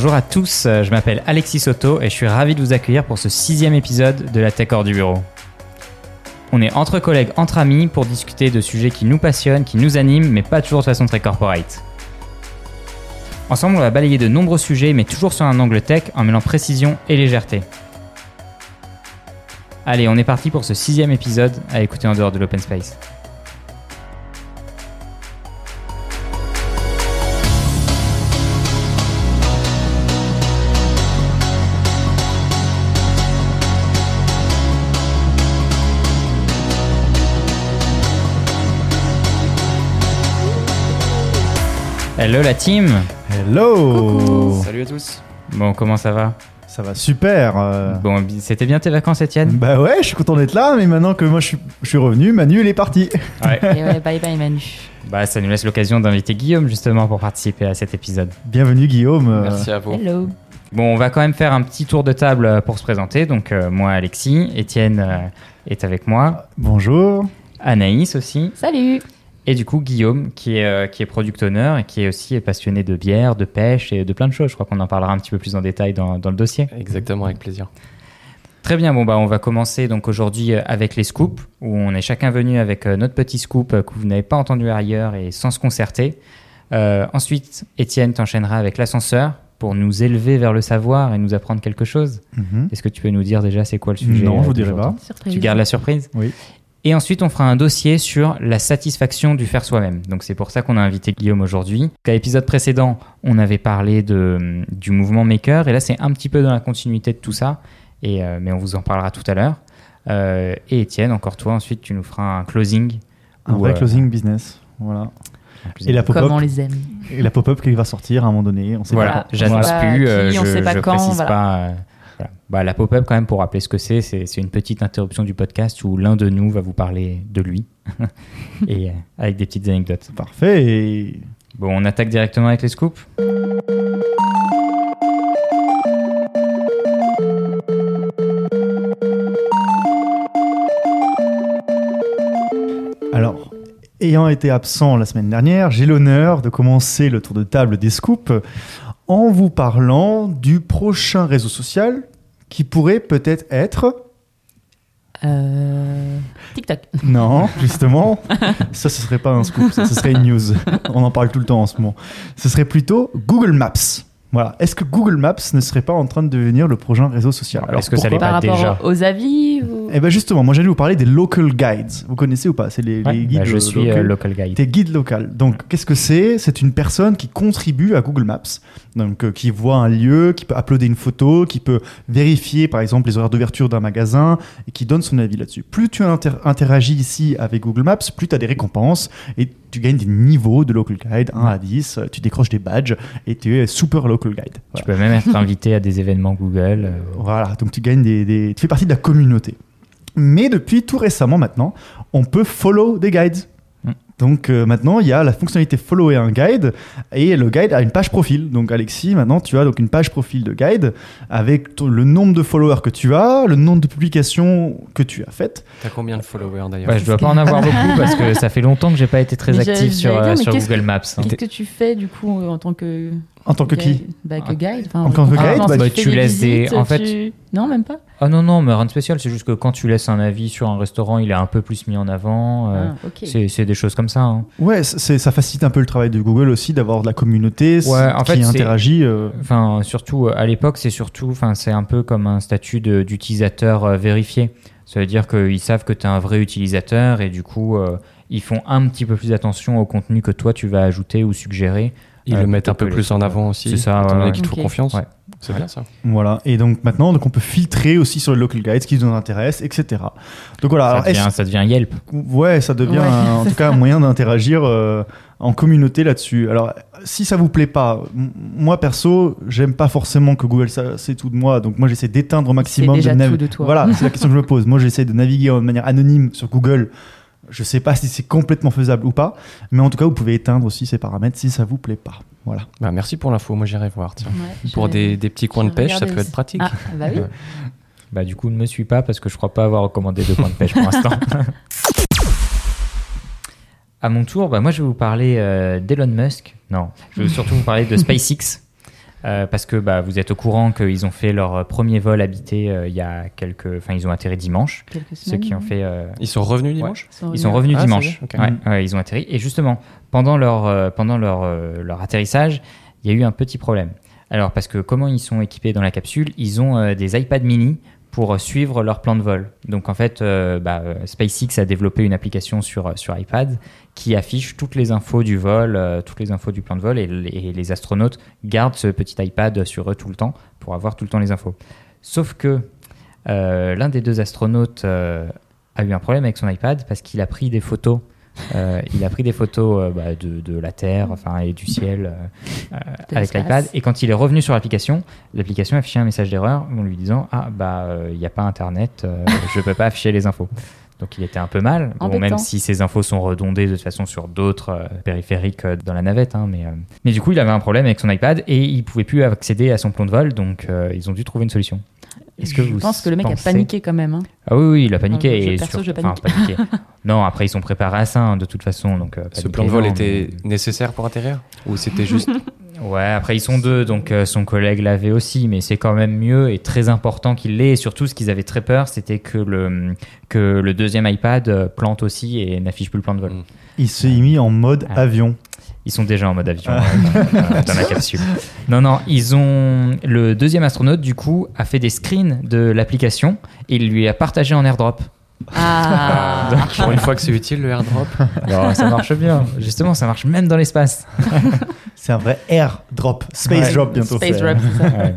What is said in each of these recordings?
Bonjour à tous, euh, je m'appelle Alexis Soto et je suis ravi de vous accueillir pour ce sixième épisode de la Tech hors du bureau. On est entre collègues, entre amis pour discuter de sujets qui nous passionnent, qui nous animent, mais pas toujours de façon très corporate. Ensemble, on va balayer de nombreux sujets, mais toujours sur un angle tech en mêlant précision et légèreté. Allez, on est parti pour ce sixième épisode à écouter en dehors de l'open space. Hello la team Hello Salut à tous. Bon, comment ça va? Ça va super euh. Bon, c'était bien tes vacances, Étienne? Bah ouais, je suis content d'être là, mais maintenant que moi je suis, je suis revenu, Manu elle est partie. Ouais. Et ouais, bye bye Manu. Bah, ça nous laisse l'occasion d'inviter Guillaume justement pour participer à cet épisode. Bienvenue Guillaume. Merci à vous. Hello. Bon, on va quand même faire un petit tour de table euh, pour se présenter. Donc, euh, moi, Alexis, Étienne euh, est avec moi, Bonjour. Anaïs aussi, Salut. Et du coup Guillaume qui est, euh, qui est product owner et qui est aussi passionné de bière, de pêche et de plein de choses. Je crois qu'on en parlera un petit peu plus en détail dans, dans le dossier. Exactement, avec plaisir. Très bien, bon bah on va commencer donc aujourd'hui euh, avec les scoops où on est chacun venu avec euh, notre petit scoop euh, que vous n'avez pas entendu ailleurs et sans se concerter. Euh, ensuite, Étienne t'enchaînera avec l'ascenseur pour nous élever vers le savoir et nous apprendre quelque chose. Mhm. Est-ce que tu peux nous dire déjà c'est quoi le sujet Non, je vous dirai pas. Surprise. Tu gardes la surprise? Oui. Et ensuite, on fera un dossier sur la satisfaction du faire soi-même. Donc, c'est pour ça qu'on a invité Guillaume aujourd'hui. À l'épisode précédent, on avait parlé de, du mouvement Maker. Et là, c'est un petit peu dans la continuité de tout ça. Et, euh, mais on vous en parlera tout à l'heure. Euh, et Étienne, encore toi, ensuite, tu nous feras un closing. Un vrai euh, closing business. Voilà. Et la Comme on pop-up les aime. et la pop-up qui va sortir à un moment donné, on sait Voilà, pas. j'annonce Voilà. plus, Qui, euh, on je, sait pas je quand, précise voilà. pas. Voilà. Bah, la pop-up, quand même, pour rappeler ce que c'est, c'est c'est une petite interruption du podcast où l'un de nous va vous parler de lui. et euh, avec des petites anecdotes. Parfait. Bon, on attaque directement avec les scoops? Ayant été absent la semaine dernière, j'ai l'honneur de commencer le tour de table des scoops en vous parlant du prochain réseau social qui pourrait peut-être être Euh... TikTok. Non, justement, ça ce serait pas un scoop, ça ce serait une news. On en parle tout le temps en ce moment. Ce serait plutôt Google Maps. Voilà. Est-ce que Google Maps ne serait pas en train de devenir le prochain réseau social? Alors, est-ce que ça l'est Par pas rapport déjà? aux avis ou... Eh ben justement, moi j'allais vous parler des local guides. Vous connaissez ou pas? C'est les, Ouais, les guides bah, je suis locaux. euh, local guide. T'es guide local. Donc, qu'est-ce que c'est? C'est une personne qui contribue à Google Maps. Donc, euh, qui voit un lieu, qui peut uploader une photo, qui peut vérifier, par exemple, les horaires d'ouverture d'un magasin et qui donne son avis là-dessus. Plus tu inter- interagis ici avec Google Maps, plus tu as des récompenses et tu gagnes des niveaux de local guide 1 à 10. euh, Tu décroches des badges et tu es super local guide. Tu peux même être invité à des événements Google. euh, Voilà, donc tu gagnes des, des- tu fais partie de la communauté. Mais depuis tout récemment maintenant, on peut follow des guides. Donc euh, maintenant, il y a la fonctionnalité follower un guide et le guide a une page profil. Donc Alexis, maintenant tu as donc une page profil de guide avec ton- le nombre de followers que tu as, le nombre de publications que tu as faites. T'as combien de followers d'ailleurs bah, je dois pas en avoir beaucoup parce que ça fait longtemps que j'ai pas été très Mais actif sur, dire, euh, sur Google que- Maps. hein. Qu'est-ce que tu fais du coup en tant que. En tant que qui guide Bah, que guide. enfin, En tant que guide, bah, bah, tu laisses des- visites, en fait- tu- Non, même pas. Ah non, non, mais rien de spécial. C'est juste que quand tu laisses un avis sur un restaurant, il est un peu plus mis en avant. euh, Ah, ok. c'est- des choses comme ça. hein. Ouais, ça facilite un peu le travail de Google aussi d'avoir de la communauté Ouais, en qui fait, interagit. euh, Enfin, surtout euh, à l'époque, c'est surtout, enfin, c'est un peu comme un statut d'utilisateur euh, vérifié. Ça veut dire qu'ils savent que tu es un vrai utilisateur et du coup, euh, ils font un petit peu plus attention au contenu que toi tu vas ajouter ou suggérer. Ils euh, le mettent un peu plus en avant aussi. C'est ça, ouais, donné ouais. qu'il te Ok. confiance. Ouais. C'est bien ça. Voilà, et donc maintenant, donc on peut filtrer aussi sur les local guides ce qui nous intéresse, etc. Donc voilà, Ça devient, ça devient Yelp. ouais, ça devient Ouais, un- en tout cas un moyen d'interagir euh, en communauté là-dessus. Alors, si ça vous plaît pas, moi perso, j'aime pas forcément que Google ça, c'est tout de moi, donc moi j'essaie d'éteindre au maximum déjà de nav- tout de toi. Voilà, c'est la question que je me pose. Moi j'essaie de naviguer de manière anonyme sur Google. Je sais pas si c'est complètement faisable ou pas, mais en tout cas, vous pouvez éteindre aussi ces paramètres si ça vous plaît pas. Voilà. Bah, merci pour l'info. Moi, j'irai voir. Tiens. Ouais, Pour des, des petits coins de pêche, ça peut être pratique. Ah, bah oui. Bah, du coup, ne me suis pas parce que je crois pas avoir recommandé de points de pêche pour l'instant. À mon tour, bah, moi je vais vous parler euh, d'Elon Musk. Non, je vais surtout vous parler de SpaceX. Euh, parce que bah, vous êtes au courant qu'ils ont fait leur premier vol habité euh, il y a quelques. Enfin, ils ont atterri dimanche. Quelques Ceux semaines, qui ont fait. euh, Ils sont revenus dimanche ils sont revenus Ah, dimanche. Ouais, ouais, ils ont atterri. Et justement, pendant leur, euh, pendant leur, euh, leur atterrissage, il y a eu un petit problème. Alors, parce que comment ils sont équipés dans la capsule? Ils ont euh, des iPad mini pour suivre leur plan de vol. Donc, en fait, euh, bah, SpaceX a développé une application sur, iPad qui affiche toutes les infos du vol, euh, toutes les infos du plan de vol, et, les- astronautes gardent ce petit iPad sur eux tout le temps pour avoir tout le temps les infos. Sauf que euh, l'un des deux astronautes a eu un problème avec son iPad parce qu'il a pris des photos. Euh, il a pris des photos euh, bah, de, de la Terre enfin, et du ciel euh, avec l'iPad. Et quand il est revenu sur l'application, l'application affichait un message d'erreur en lui disant Ah, bah, il n'y a pas Internet, je ne peux pas afficher les infos. Donc il était un peu mal, bon, même si ces infos sont redondées de toute façon sur d'autres périphériques dans la navette. hein, mais, mais du coup, il avait un problème avec son iPad et il pouvait plus accéder à son plan de vol, donc ils ont dû trouver une solution. Est-ce que je vous pense que le mec pensez- a paniqué quand même. hein. Ah oui, oui, il a paniqué. Ah, je- et perso, je enfin, panique. paniqué. non, après, ils sont préparés à ça, hein, de toute façon. Donc, euh, Ce plan de vol non, était mais- nécessaire pour atterrir Ou c'était juste. Ouais, après, ils sont deux, donc euh, son collègue l'avait aussi, mais c'est quand même mieux et très important qu'il l'ait. Et surtout, ce qu'ils avaient très peur, c'était que le, que le deuxième iPad euh, plante aussi et n'affiche plus le plan de vol. Mm. Il s'est mis en mode Ah. avion. Ils sont déjà en mode avion euh, dans, dans- la capsule. Non, non, ils ont. Le deuxième astronaute, du coup, a fait des screens de l'application et il lui a partagé en airdrop. Ah, Pour une fois que c'est utile le airdrop. Alors, ça marche bien. Justement, ça marche même dans l'espace. C'est un vrai air drop, space Ouais. drop bientôt. Space drop, c'est ça. Ouais.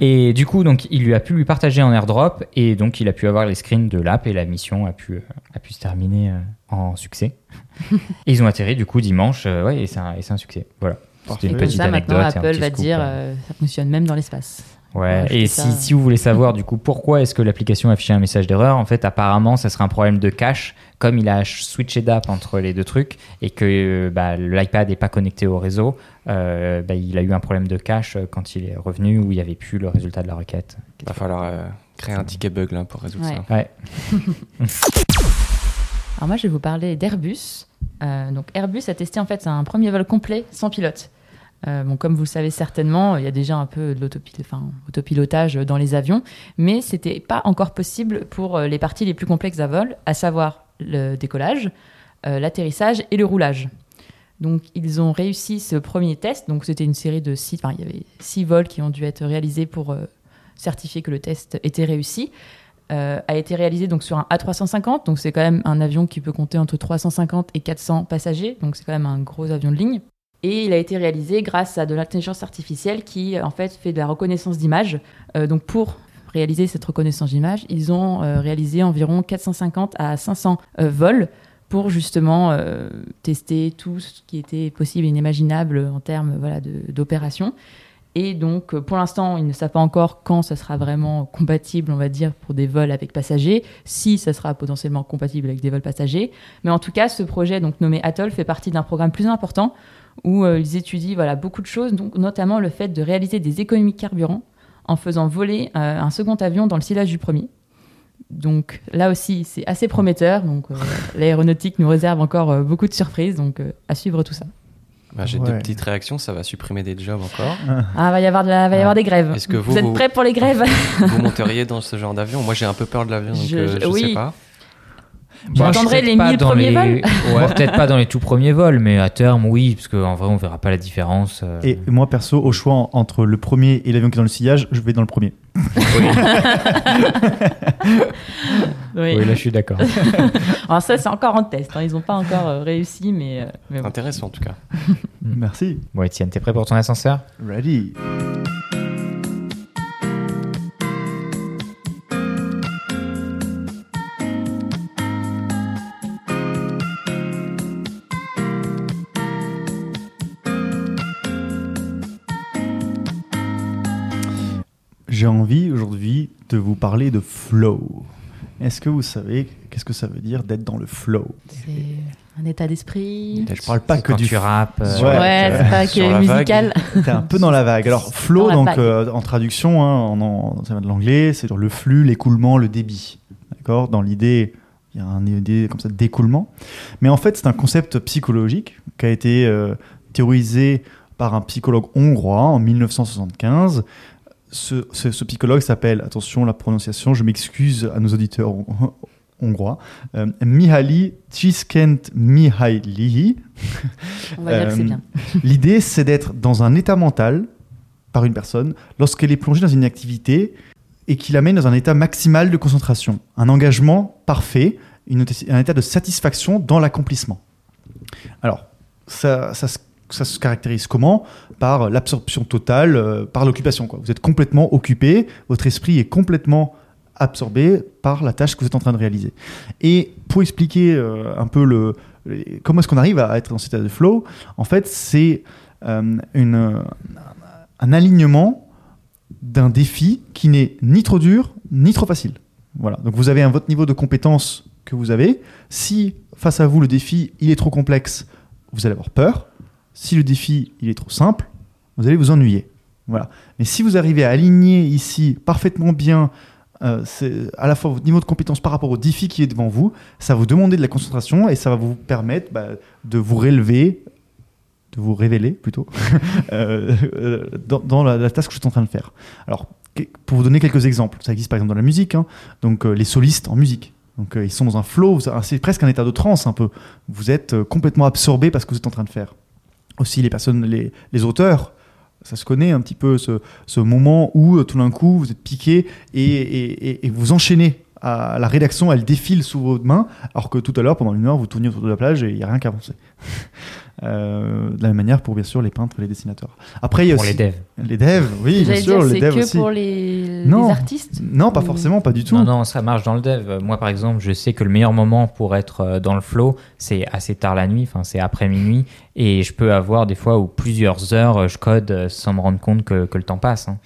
Et du coup, donc, il lui a pu lui partager en airdrop et donc il a pu avoir les screens de l'app et la mission a pu, euh, a pu se terminer euh, en succès. et ils ont atterri du coup dimanche, euh, ouais, et c'est un, un succès. Voilà. C'était une Comme petite ça, maintenant, anecdote. un Apple va scoop, dire euh, ça fonctionne même dans l'espace. Ouais, et si, ça. si vous voulez savoir du coup pourquoi est-ce que l'application affichait un message d'erreur, en fait apparemment ça serait un problème de cache, comme il a switché d'app entre les deux trucs et que euh, bah, l'iPad n'est pas connecté au réseau, euh, bah, il a eu un problème de cache euh, quand il est revenu où il n'y avait plus le résultat de la requête. Il va falloir euh, créer un ticket bug là pour résoudre Ouais. ça. Ouais. Alors moi, je vais vous parler d'Airbus. Euh, donc Airbus a testé en fait un premier vol complet sans pilote. Euh, comme vous le savez certainement, il y a déjà un peu de l'autopil- enfin, autopilotage dans les avions, mais c'était pas encore possible pour euh, les parties les plus complexes à vol, à savoir le décollage, euh, l'atterrissage et le roulage. Donc ils ont réussi ce premier test. Donc c'était une série de six, enfin il y avait six vols qui ont dû être réalisés pour certifier que le test était réussi. A été réalisé donc sur un A350, donc c'est quand même un avion qui peut compter entre 350 et 400 passagers, donc c'est quand même un gros avion de ligne. Et il a été réalisé grâce à de l'intelligence artificielle qui en fait fait de la reconnaissance d'images. Euh, donc pour réaliser cette reconnaissance d'images, ils ont euh, réalisé environ 450 à 500 euh, vols pour justement euh, tester tout ce qui était possible et inimaginable en termes voilà, d'opérations. Et donc, euh, pour l'instant, ils ne savent pas encore quand ça sera vraiment compatible, on va dire, pour des vols avec passagers, si ça sera potentiellement compatible avec des vols passagers. Mais en tout cas, ce projet, donc nommé Atoll, fait partie d'un programme plus important où euh, ils étudient voilà, beaucoup de choses, donc, notamment le fait de réaliser des économies de carburant en faisant voler euh, un second avion dans le sillage du premier. Donc là aussi, c'est assez prometteur. Donc euh, l'aéronautique nous réserve encore euh, beaucoup de surprises. Donc euh, à suivre tout ça. Bah, J'ai Ouais. deux petites réactions, ça va supprimer des jobs encore. Ah, va y avoir, de la- va y avoir des grèves. Est-ce que vous, êtes vous- prêts pour les grèves Vous monteriez dans ce genre d'avion? Moi j'ai un peu peur de l'avion, donc Je- euh, je- je, oui. sais pas. Moi, je J'attendrai serais les pas 1000 dans premiers les- vols. Ouais, peut-être pas dans les tout premiers vols, mais à terme, oui, parce qu'en vrai, on verra pas la différence. euh. Et moi, perso, au choix en- entre le premier et l'avion qui est dans le sillage, je vais dans le premier. Oui. Oui, là, je suis d'accord. Alors ça, c'est encore en test. hein. Ils n'ont pas encore euh, réussi, mais, euh, mais bon. Intéressant en tout cas. Merci. Bon, Étienne, t'es prêt pour ton ascenseur? Ready. J'ai envie aujourd'hui de vous parler de flow. Est-ce que vous savez qu'est-ce que ça veut dire d'être dans le flow? C'est un état d'esprit. Je parle pas que quand du tu rappes. euh, Ouais. Ouais, c'est pas que musical. T'es un peu dans la vague. Alors, flow, donc, euh, en traduction, hein, en, en- ça vient de l'anglais, c'est le flux, l'écoulement, le débit. D'accord? Dans l'idée, il y a un idée comme ça d'écoulement. Mais en fait, c'est un concept psychologique qui a été euh, théorisé par un psychologue hongrois en 1975. Ce, ce- ce psychologue s'appelle, attention la prononciation, je m'excuse à nos auditeurs hon- hongrois, euh, Mihaly Csikszentmihalyi. On va dire que c'est Euh, bien. L'idée, c'est d'être dans un état mental par une personne lorsqu'elle est plongée dans une activité et qui l'amène dans un état maximal de concentration, un engagement parfait, une- un état de satisfaction dans l'accomplissement. Alors, ça, ça se- ça se caractérise comment Par l'absorption totale, euh, par l'occupation. Vous êtes complètement occupé, votre esprit est complètement absorbé par la tâche que vous êtes en train de réaliser. Et pour expliquer euh, un peu comment est-ce qu'on arrive à être dans cet état de flow, en fait, c'est euh, un alignement d'un défi qui n'est ni trop dur ni trop facile. Voilà. Donc vous avez un, votre niveau de compétence que vous avez. Si face à vous le défi il est trop complexe, vous allez avoir peur. Si le défi il est trop simple, vous allez vous ennuyer. Voilà. Mais si vous arrivez à aligner ici parfaitement bien euh, à la fois votre niveau de compétence par rapport au défi qui est devant vous, ça va vous demander de la concentration et ça va vous permettre bah, de vous relever, de vous révéler plutôt, euh, euh, dans, la, la tâche que je suis en train de faire. Alors, pour vous donner quelques exemples, ça existe par exemple dans la musique, hein. donc les solistes en musique. Donc ils sont dans un flow, vous- c'est presque un état de transe un peu. Vous êtes complètement absorbé par ce que vous êtes en train de faire. Aussi les personnes, les, les auteurs, ça se connaît un petit peu ce, ce moment où euh, tout d'un coup vous êtes piqué et, et- vous enchaînez. À la rédaction, elle défile sous vos mains, alors que tout à l'heure, pendant une heure, vous tourniez autour de la plage et il n'y a rien qui avancé. Euh, de la même manière pour bien sûr les peintres et les dessinateurs. Après, il y a Pour aussi les devs. les devs, oui, bien sûr, dire, les c'est devs que aussi. pour les, Non. les artistes Non, pas ou- forcément, pas du tout. Non, non, ça marche dans le dev. Moi, par exemple, je sais que le meilleur moment pour être euh, dans le flow, c'est assez tard la nuit, enfin, c'est après minuit. Et je peux avoir des fois où plusieurs heures, euh, je code sans me rendre compte que, que le temps passe. hein.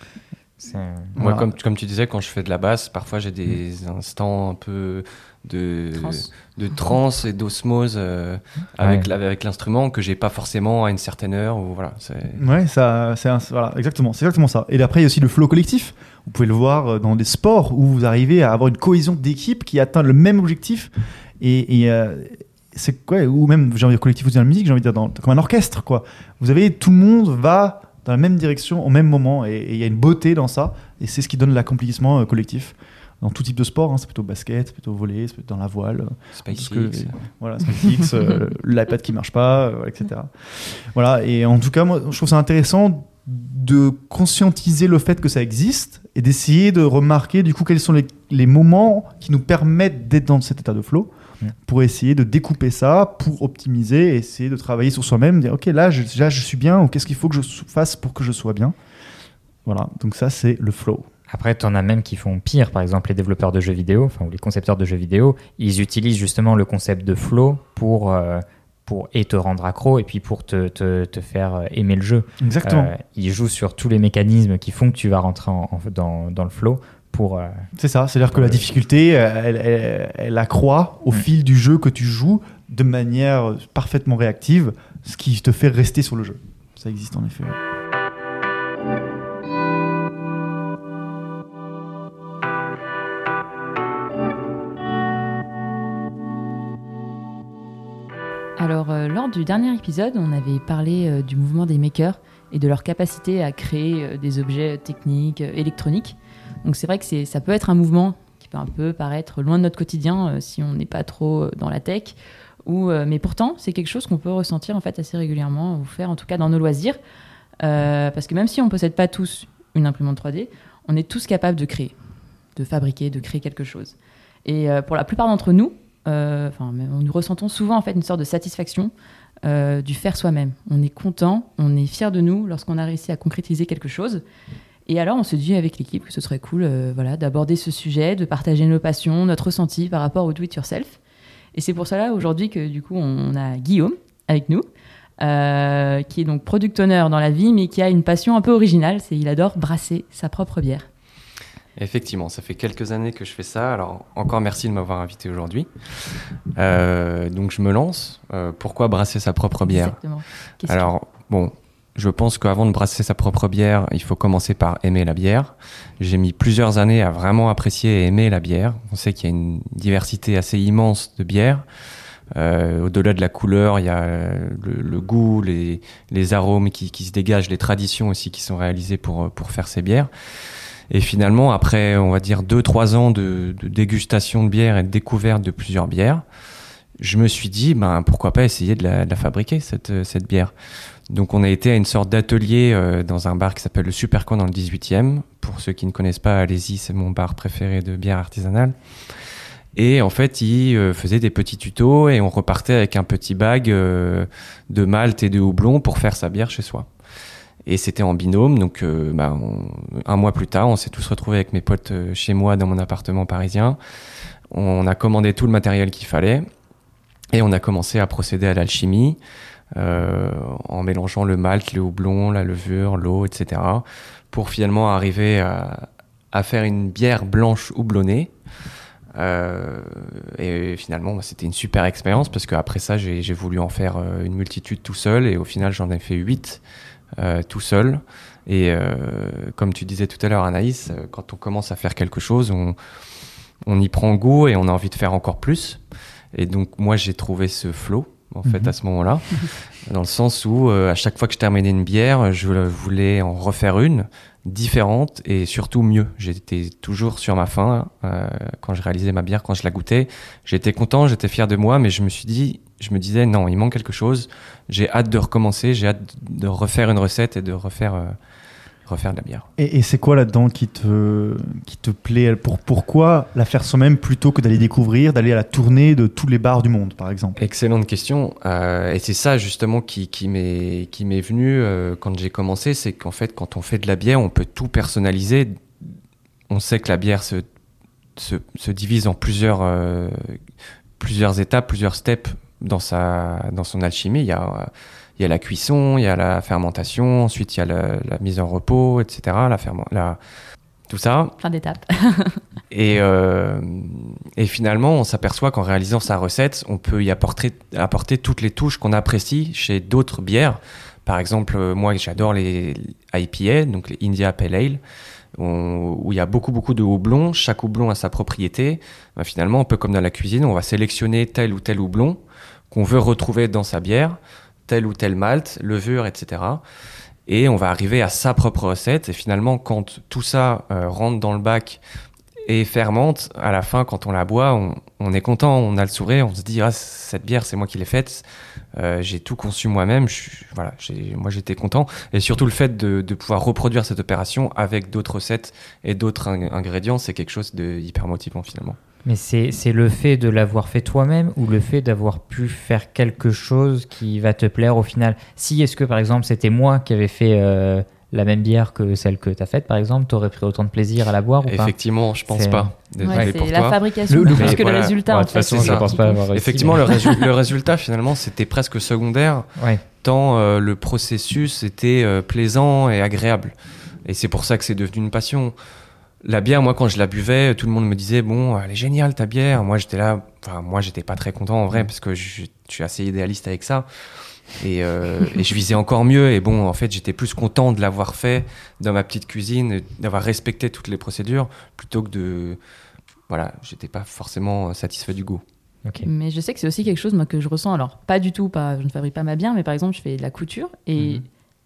Moi, Voilà. comme, comme tu disais, quand je fais de la basse, parfois j'ai des instants un peu de. De transe et d'osmose euh, avec, l'instrument que j'ai pas forcément à une certaine heure. Ou voilà, c'est Ouais, ça, un- voilà, exactement, c'est exactement ça. Et après, il y a aussi le flow collectif. Vous pouvez le voir euh, dans des sports où vous arrivez à avoir une cohésion d'équipe qui atteint le même objectif. Et, et, euh, c'est quoi Ou même, j'ai envie de dire collectif aussi dans la musique, j'ai envie de dire dans, comme un orchestre, quoi. Vous avez tout le monde va dans la même direction au même moment, et et il y a une beauté dans ça. Et c'est ce qui donne l'accomplissement euh, collectif. Dans tout type de sport, hein, c'est plutôt basket, c'est plutôt volley, c'est plutôt dans la voile. SpaceX. que- voilà, SpaceX, euh, l'iPad qui marche pas, euh, etc. Voilà, et en tout cas, moi, je trouve ça intéressant de conscientiser le fait que ça existe et d'essayer de remarquer du coup quels sont les, les moments qui nous permettent d'être dans cet état de flow pour essayer de découper ça, pour optimiser, essayer de travailler sur soi-même, dire ok là je, là je suis bien ou qu'est-ce qu'il faut que je fasse pour que je sois bien. Voilà, donc ça c'est le flow. Après, tu en as même qui font pire. Par exemple, les développeurs de jeux vidéo, enfin, ou les concepteurs de jeux vidéo, ils utilisent justement le concept de flow pour, euh, pour et te rendre accro et puis pour te, te, te faire aimer le jeu. Exactement. Euh, ils jouent sur tous les mécanismes qui font que tu vas rentrer en- en- dans, dans le flow euh, C'est ça, c'est-à-dire que la difficulté, euh, elle, elle- elle accroît au Mm. fil du jeu que tu joues de manière parfaitement réactive, ce qui te fait rester sur le jeu. Ça existe en effet. Alors, euh, lors du dernier épisode, on avait parlé euh, du mouvement des makers et de leur capacité à créer euh, des objets techniques, électroniques. Donc, c'est vrai que ça peut être un mouvement qui peut un peu paraître loin de notre quotidien si on n'est pas trop dans la tech. Ou, mais pourtant, c'est quelque chose qu'on peut ressentir en fait assez régulièrement, ou faire en tout cas dans nos loisirs. Parce que même si on ne possède pas tous une imprimante 3D, on est tous capables de créer, de fabriquer, de créer quelque chose. Et pour la plupart d'entre nous, enfin, mais nous ressentons souvent en fait une sorte de satisfaction euh, du faire soi-même. On est content, on est fier de nous lorsqu'on a réussi à concrétiser quelque chose. Et alors, on se dit avec l'équipe que ce serait cool, euh, voilà, d'aborder ce sujet, de partager nos passions, notre ressenti par rapport au do-it-yourself. Et c'est pour cela aujourd'hui que du coup, on a Guillaume avec nous, euh, qui est donc product owner dans la vie, mais qui a une passion un peu originale, c'est il adore brasser sa propre bière. Effectivement, ça fait quelques années que je fais ça. Alors, encore merci de m'avoir invité aujourd'hui. Euh, donc, je me lance. Euh, pourquoi brasser sa propre bière? Exactement. Alors, bon, je pense qu'avant de brasser sa propre bière, il faut commencer par aimer la bière. J'ai mis plusieurs années à vraiment apprécier et aimer la bière. On sait qu'il y a une diversité assez immense de bières. Euh, Au-delà de la couleur, il y a le, le goût, les, les arômes qui, qui se dégagent, les traditions aussi qui sont réalisées pour, pour faire ces bières. Et finalement, après, on va dire deux, trois ans de, de dégustation de bière et de découverte de plusieurs bières, je me suis dit, ben, pourquoi pas essayer de la, de la fabriquer, cette, euh, cette bière. Donc, on a été à une sorte d'atelier euh, dans un bar qui s'appelle le Supercon dans le 18e. Pour ceux qui ne connaissent pas, allez-y, c'est mon bar préféré de bière artisanale. Et en fait, il euh, faisait des petits tutos et on repartait avec un petit bag euh, de malt et de houblon pour faire sa bière chez soi. Et c'était en binôme, donc euh, bah, un mois plus tard, on s'est tous retrouvés avec mes potes euh, chez moi dans mon appartement parisien. On a commandé tout le matériel qu'il fallait et on a commencé à procéder à l'alchimie euh, en mélangeant le malt, le houblon, la levure, l'eau, etc. pour finalement arriver à, faire une bière blanche houblonnée. Euh, et finalement, bah, c'était une super expérience parce qu'après ça, j'ai voulu en faire euh, une multitude tout seul et au final, j'en ai fait huit euh, tout seul. Et euh, comme tu disais tout à l'heure, Anaïs, euh, quand on commence à faire quelque chose, on, on y prend goût et on a envie de faire encore plus. Et donc, moi, j'ai trouvé ce flow, en fait, Mhm. à ce moment-là, dans le sens où, euh, à chaque fois que je terminais une bière, je voulais en refaire une différente et surtout mieux. J'étais toujours sur ma faim euh, quand je réalisais ma bière, quand je la goûtais. J'étais content, j'étais fier de moi, mais je me suis dit, je me disais non, il manque quelque chose. J'ai hâte de recommencer, j'ai hâte de refaire une recette et de refaire euh, refaire de la bière. Et, et c'est quoi là-dedans qui te, qui te plaît? Pour, Pourquoi la faire soi-même plutôt que d'aller découvrir, d'aller à la tournée de tous les bars du monde, par exemple? Excellente question. Euh, et c'est ça justement qui, qui m'est qui m'est venu euh, quand j'ai commencé, c'est qu'en fait quand on fait de la bière, on peut tout personnaliser. On sait que la bière se se, se divise en plusieurs plusieurs étapes, plusieurs steps dans sa dans son alchimie. Il y a il y a la cuisson, il y a la fermentation, ensuite il y a la, la mise en repos, etc. La tout ça. Plein d'étapes. Et, euh, et finalement, on s'aperçoit qu'en réalisant sa recette, on peut y apporter, apporter toutes les touches qu'on apprécie chez d'autres bières. Par exemple, moi, j'adore les IPA, donc les India Pale Ale, on- où il y a beaucoup, beaucoup de houblon. Chaque houblon a sa propriété. Ben, finalement, un peu comme dans la cuisine, on va sélectionner tel ou tel houblon qu'on veut retrouver dans sa bière, tel ou tel malt, levure, etc. Et on va arriver à sa propre recette. Et finalement, quand tout ça euh, rentre dans le bac et fermente, à la fin, quand on la boit, on, est content, on a le sourire, on se dit ah cette bière c'est moi qui l'ai faite, Euh, j'ai tout conçu moi-même, voilà, moi j'étais content et surtout le fait de, de pouvoir reproduire cette opération avec d'autres recettes et d'autres ing- ingrédients, c'est quelque chose de hyper motivant finalement. Mais c'est c'est le fait de l'avoir fait toi-même ou le fait d'avoir pu faire quelque chose qui va te plaire au final? Si, est-ce que par exemple c'était moi qui avais fait euh, la même bière que celle que tu as faite par exemple, t'aurais pris autant de plaisir à la boire ou pas? Effectivement, je pense pas. Ouais, c'est la toi. fabrication Le- le- plus Mais que voilà. le résultat. Ouais, en de toute façon, je pense pas avoir réussi, Effectivement, mais- le, résu- le résultat finalement c'était presque secondaire. Ouais. tant euh, le processus était euh, plaisant et agréable. Et c'est pour ça que c'est devenu une passion. La bière, moi, quand je la buvais, tout le monde me disait bon, elle est géniale ta bière. Moi, j'étais là, enfin, moi, j'étais pas très content en vrai parce que je, je suis assez idéaliste avec ça. Et, euh, et je visais encore mieux. Et bon, en fait, j'étais plus content de l'avoir fait dans ma petite cuisine, d'avoir respecté toutes les procédures, plutôt que de, voilà, j'étais pas forcément satisfait du goût. Mais je sais que c'est aussi quelque chose moi, que je ressens. Alors, pas du tout, pas, je ne fabrique pas ma bière, mais par exemple, je fais de la couture et Mhm.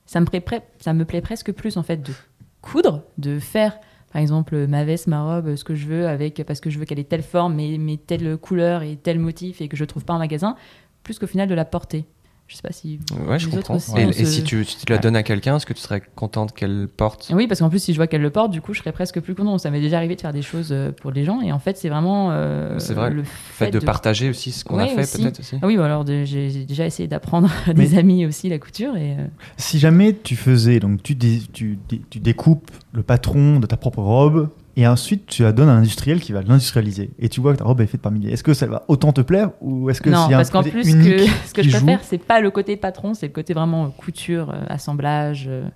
ça, me plaît, ça me plaît presque plus en fait de coudre, de faire par exemple ma veste, ma robe, ce que je veux avec parce que je veux qu'elle ait telle forme, mais, telle couleur et tel motif et que je trouve pas en magasin, plus qu'au final de la porter. Je sais pas si. Ouais, je Les autres comprends. aussi, et se- si tu, la Ouais. donnes à quelqu'un, est-ce que tu serais contente qu'elle porte? Oui, parce qu'en plus, si je vois qu'elle le porte, du coup, je serais presque plus content. Ça m'est déjà arrivé de faire des choses euh, pour les gens, et en fait, c'est vraiment euh, C'est vrai. le fait fait de, partager aussi ce qu'on a fait aussi. peut-être aussi Ah oui, alors j'ai j'ai déjà essayé d'apprendre à des Mais- amis aussi la couture et euh, Si jamais tu faisais, donc tu, dé- tu, dé- tu découpes le patron de ta propre robe et ensuite tu la donnes à un industriel qui va l'industrialiser. Et tu vois que ta robe est faite par milliers. Est-ce que ça va autant te plaire ou est-ce que non parce qu'en plus que ce que je préfère c'est pas le côté patron c'est le côté vraiment euh, couture euh, assemblage euh,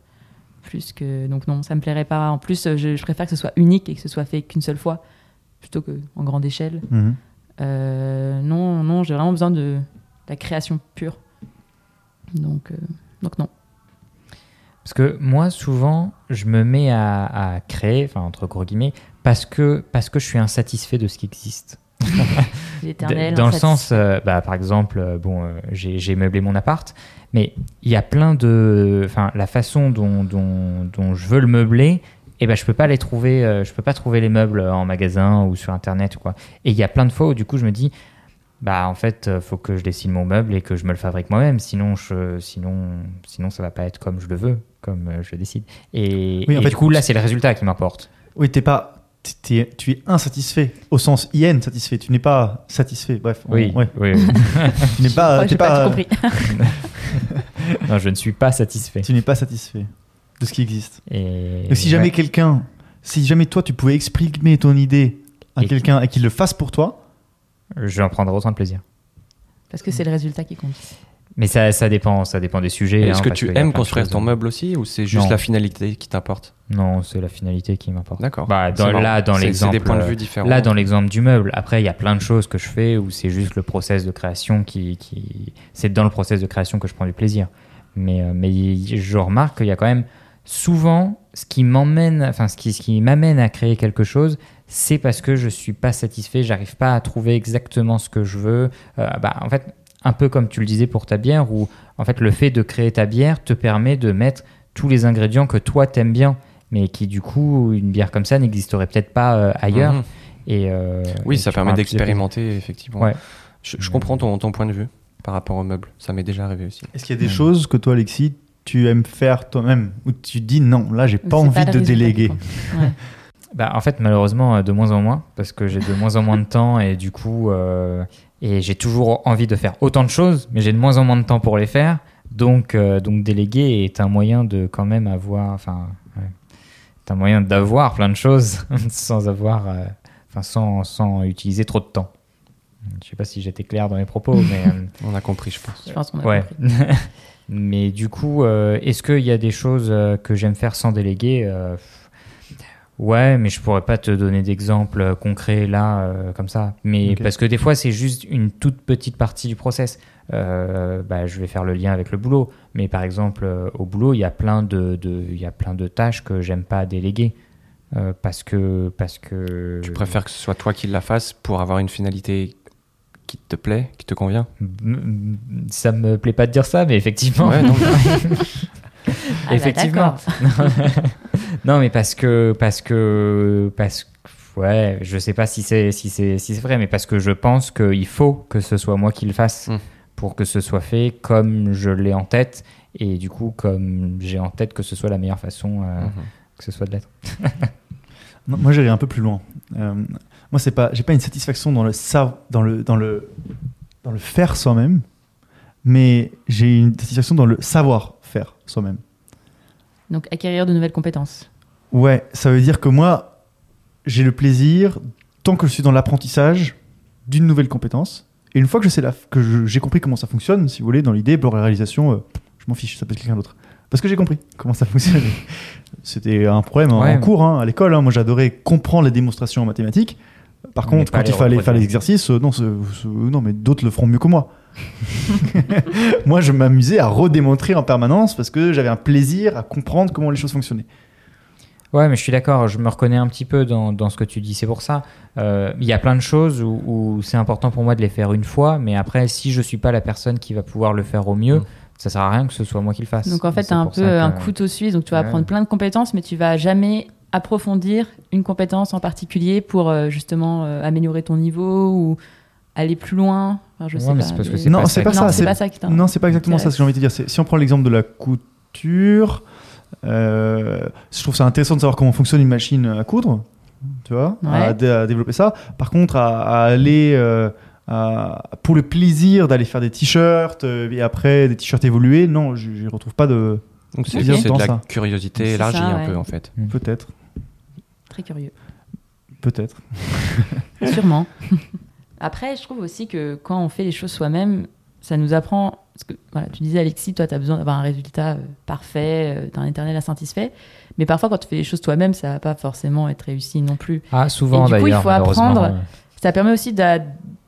plus que donc non ça me plairait pas. En plus je, je préfère que ce soit unique et que ce soit fait qu'une seule fois plutôt que en grande échelle. Mhm. Euh, non non j'ai vraiment besoin de la création pure. Donc euh, donc non Parce que moi, souvent, je me mets à, à créer, enfin, entre gros guillemets, parce que, parce que je suis insatisfait de ce qui existe. L'éternel. Dans le sens, euh, bah, par exemple, euh, bon, euh, j'ai meublé mon appart, mais il y a plein de, enfin, la façon dont, dont, dont je veux le meubler, et ben, je peux pas les trouver, je peux pas trouver les meubles en magasin ou sur internet quoi. Et il y a plein de fois où du coup je me dis, bah en fait, euh, faut que je dessine mon meuble et que je me le fabrique moi-même, sinon je, sinon, sinon ça va pas être comme je le veux, comme euh, je le décide. Et, Oui, en et fait, du coup là, c'est le résultat qui m'importe. Oui, t'es pas. t'es- t'es- tu es insatisfait au sens IN satisfait. Tu n'es pas satisfait. Bref. on- Oui, ouais. oui, oui. Tu n'es Je pas. t'es j'ai pas, pas- tout compris. non, je ne suis pas satisfait. Tu n'es pas satisfait de ce qui existe. Et Donc, si jamais ouais. quelqu'un, si jamais toi tu pouvais exprimer ton idée à quelqu'un et qu'il le fasse pour toi, je vais en prendre autant de plaisir. Parce que c'est le résultat qui compte. Mais ça, ça dépend, ça dépend des sujets. Est-ce hein, que tu aimes construire ton meuble aussi ou c'est juste Non. la finalité qui t'importe? Non, c'est la finalité qui m'importe. D'accord. Bah, là, dans l'exemple, des points de euh, vue différents. là, dans l'exemple du meuble. Après, il y a plein de choses que je fais où c'est juste le process de création qui, qui... c'est dans le process de création que je prends du plaisir. Mais, euh, mais je remarque qu'il y a quand même souvent ce qui m'emmène, enfin ce qui, ce qui m'amène à créer quelque chose, c'est parce que je suis pas satisfait, j'arrive pas à trouver exactement ce que je veux. Euh, bah, en fait, un peu comme tu le disais pour ta bière, où en fait le fait de créer ta bière te permet de mettre tous les ingrédients que toi t'aimes bien, mais qui du coup une bière comme ça n'existerait peut-être pas euh, ailleurs. Mhm. Et euh, Oui, et ça permet d'expérimenter, effectivement. Ouais. Je, je comprends ton, ton point de vue par rapport au meuble. Ça m'est déjà arrivé aussi. est-ce qu'il y a des choses que toi, Alexis, tu aimes faire toi-même ou tu te dis non, là, j'ai pas envie de déléguer. Ouais. Bah, en fait, malheureusement, euh, de moins en moins, parce que j'ai de moins en moins de temps et du coup, euh, et j'ai toujours envie de faire autant de choses, mais j'ai de moins en moins de temps pour les faire. Donc, euh, donc déléguer est un moyen de quand même avoir, enfin, ouais, c'est un moyen d'avoir plein de choses sans avoir, euh, enfin, sans, sans utiliser trop de temps. Je sais pas si j'étais clair dans mes propos, mais. euh, On a compris, je pense. Je pense qu'on a Ouais. compris. Mais du coup, euh, est-ce qu'il y a des choses que j'aime faire sans déléguer Euh, Ouais, mais je pourrais pas te donner d'exemples euh, concrets là, euh, comme ça. Mais parce que des fois, c'est juste une toute petite partie du process. Euh, bah, je vais faire le lien avec le boulot. Mais par exemple, euh, au boulot, il y a plein de, il y a plein de tâches que j'aime pas déléguer. Parce que. Parce que Tu préfères que ce soit toi qui la fasses pour avoir une finalité qui te plaît, qui te convient? Ça me plaît pas de dire ça, mais effectivement. Ouais, non, Ah bah, Effectivement. non, mais parce que parce que parce que ouais, je sais pas si c'est si c'est si c'est vrai, mais parce que je pense qu'il faut que ce soit moi qui le fasse Mm. pour que ce soit fait comme je l'ai en tête et du coup comme j'ai en tête que ce soit la meilleure façon euh, Mhm. que ce soit de l'être. Non, moi, j'irai un peu plus loin. Euh, moi, c'est pas, j'ai pas une satisfaction dans le sa- dans le dans le dans le faire soi-même, mais j'ai une satisfaction dans le savoir soi-même. Donc acquérir de nouvelles compétences. Ouais, ça veut dire que moi, j'ai le plaisir tant que je suis dans l'apprentissage d'une nouvelle compétence. Et une fois que je sais la, que j'ai compris comment ça fonctionne, si vous voulez, dans l'idée, pour la réalisation, euh, je m'en fiche, ça peut être quelqu'un d'autre. Parce que j'ai compris comment ça fonctionne. C'était un problème en- Ouais. en cours, hein, à l'école. hein. Moi, j'adorais comprendre les démonstrations en mathématiques. Par contre, quand il fallait faire les exercices, euh, non, ce- ce- non, mais d'autres le feront mieux que moi. moi, je m'amusais à redémontrer en permanence parce que j'avais un plaisir à comprendre comment les choses fonctionnaient. Ouais, mais je suis d'accord, je me reconnais un petit peu dans, dans ce que tu dis. C'est pour ça, euh, il y a plein de choses où, où c'est important pour moi de les faire une fois, mais après, si je suis pas la personne qui va pouvoir le faire au mieux, Mm. ça sert à rien que ce soit moi qui le fasse. Donc en fait, tu as un peu que- un couteau suisse, donc tu vas Ouais. apprendre plein de compétences, mais tu vas jamais approfondir une compétence en particulier pour euh, justement euh, améliorer ton niveau ou aller plus loin. Enfin, je Ouais, sais mais pas. c'est parce que mais- c'est Non, pas c'est pas ça. Non, c'est pas ça qui t'intéresse. Non, c'est pas exactement ça ce que j'ai envie de dire. Si on prend l'exemple de la couture, euh, je trouve ça intéressant de savoir comment fonctionne une machine à coudre, tu vois, à, Ouais. dé- à développer ça. Par contre, à, à aller euh, à- pour le plaisir d'aller faire des t-shirts euh, et après des t-shirts évolués, non, je je retrouve pas de. Donc c'est Ok. c'est de la ça. curiosité élargie ça, un peu en fait. Peut-être, Très curieux. peut-être. Sûrement. Après, je trouve aussi que quand on fait les choses soi-même, ça nous apprend. Parce que voilà, tu disais, Alexis, toi, tu as besoin d'avoir un résultat euh, parfait, euh, d'un éternel insatisfait. Mais parfois, quand tu fais les choses toi-même, ça va pas forcément être réussi non plus. Ah, souvent Et du coup, il faut apprendre- Ça permet aussi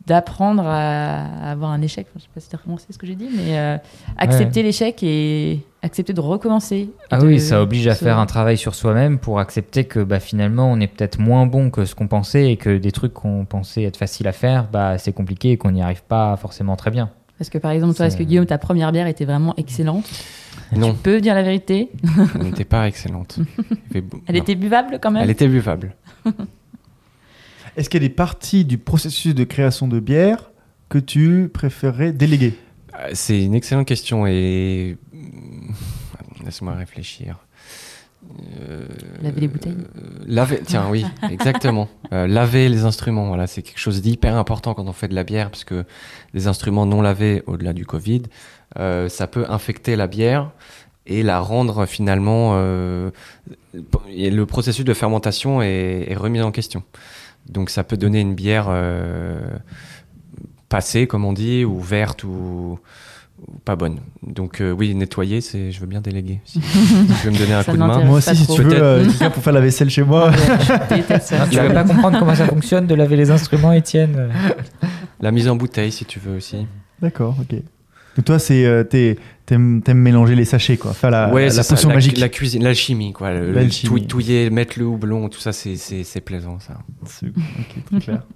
d'apprendre à, avoir un échec. Enfin, je sais pas si tu as recommencé ce que j'ai dit, mais euh, accepter l'échec et accepter de recommencer. Ah de oui, ça oblige à se- faire un travail sur soi-même pour accepter que bah, finalement on est peut-être moins bon que ce qu'on pensait et que des trucs qu'on pensait être faciles à faire, bah, c'est compliqué et qu'on n'y arrive pas forcément très bien. Parce que par exemple, toi, est-ce que Guillaume, ta première bière était vraiment excellente? Non, Tu peux dire la vérité? Elle n'était pas excellente. Elle était buvable quand même? Elle était buvable. Est-ce qu'il y a des parties du processus de création de bière que tu préférerais déléguer? Euh, C'est une excellente question et hum, laisse-moi réfléchir. Euh, Laver les bouteilles euh, laver, tiens, oui, exactement. Euh, laver les instruments, voilà, c'est quelque chose d'hyper important quand on fait de la bière, parce que les instruments non lavés, au-delà du Covid, euh, ça peut infecter la bière et la rendre finalement. euh, et le processus de fermentation est, est remis en question. Donc ça peut donner une bière euh, passée, comme on dit, ou verte, ou, ou pas bonne. Donc euh, oui, nettoyer, c'est, je veux bien déléguer. Si, tu veux me donner un Ça coup de main. Moi aussi, si trop. tu veux, euh, pour faire la vaisselle chez moi. Je. Non, tu veux pas comprendre comment ça fonctionne de laver les instruments, Étienne La mise en bouteille, si tu veux aussi. D'accord, ok. Donc toi, c'est euh, t'es- t'aimes t'aimes mélanger les sachets, quoi. Faire la, ouais, la ça, potion la, magique. la cuisine, l'alchimie, quoi. Le, le touiller, mettre le houblon, tout ça, c'est, c'est, c'est plaisant, ça. C'est- Ok, très clair.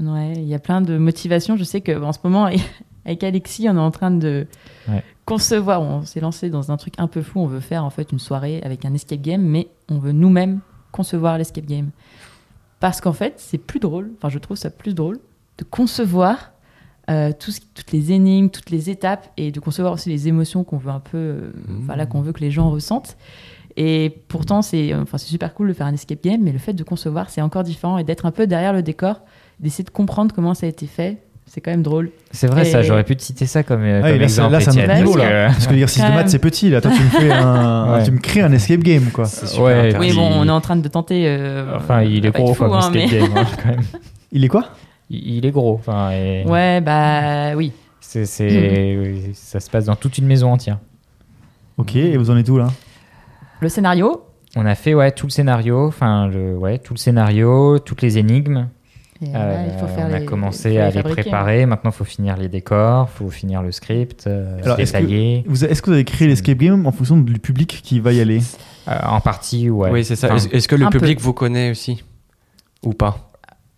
Ouais, il y a plein de motivations. Je sais que en ce moment, avec Alexis, on est en train de Ouais. concevoir. On s'est lancé dans un truc un peu fou. On veut faire en fait une soirée avec un escape game, mais on veut nous-mêmes concevoir l'escape game. Parce qu'en fait, c'est plus drôle. Enfin, je trouve ça plus drôle de concevoir euh, tout ce- toutes les énigmes, toutes les étapes, et de concevoir aussi les émotions qu'on veut un peu, euh, Mmh. voilà, qu'on veut que les gens ressentent. Et pourtant, c'est, enfin, c'est super cool de faire un escape game, mais le fait de concevoir, c'est encore différent et d'être un peu derrière le décor, d'essayer de comprendre comment ça a été fait, c'est quand même drôle. C'est vrai, Et- ça, j'aurais pu te citer ça comme, euh, Ah, comme là, c'est- exemple. là, c'est un autre niveau, parce là. que- Parce que l'exercice de maths, c'est petit. Là, toi, tu me fais un, Ouais. tu me crées un escape game, quoi. C'est super Ouais. Oui, bon, on est en train de tenter. euh, Enfin, il est gros fou, comme hein, escape mais- game, hein, quand même. Il est quoi? Il est gros. Enfin, et Ouais, bah oui. c'est, c'est- oui, ça se passe dans toute une maison entière. Ok, et vous en êtes où là? Le scénario? On a fait ouais tout le scénario, enfin le ouais tout le scénario, toutes les énigmes. Et là, Euh, il faut faire on a les- commencé il faut à les préparer. Maintenant, il faut finir les décors, il faut finir le script, euh, Alors, est-ce que-. Vous- Est-ce que vous avez créé l'escape game en fonction du public qui va y aller? Euh, en partie, ouais. Oui, c'est ça. Enfin, Est-ce, que le public peu. vous connaît aussi? Ou pas?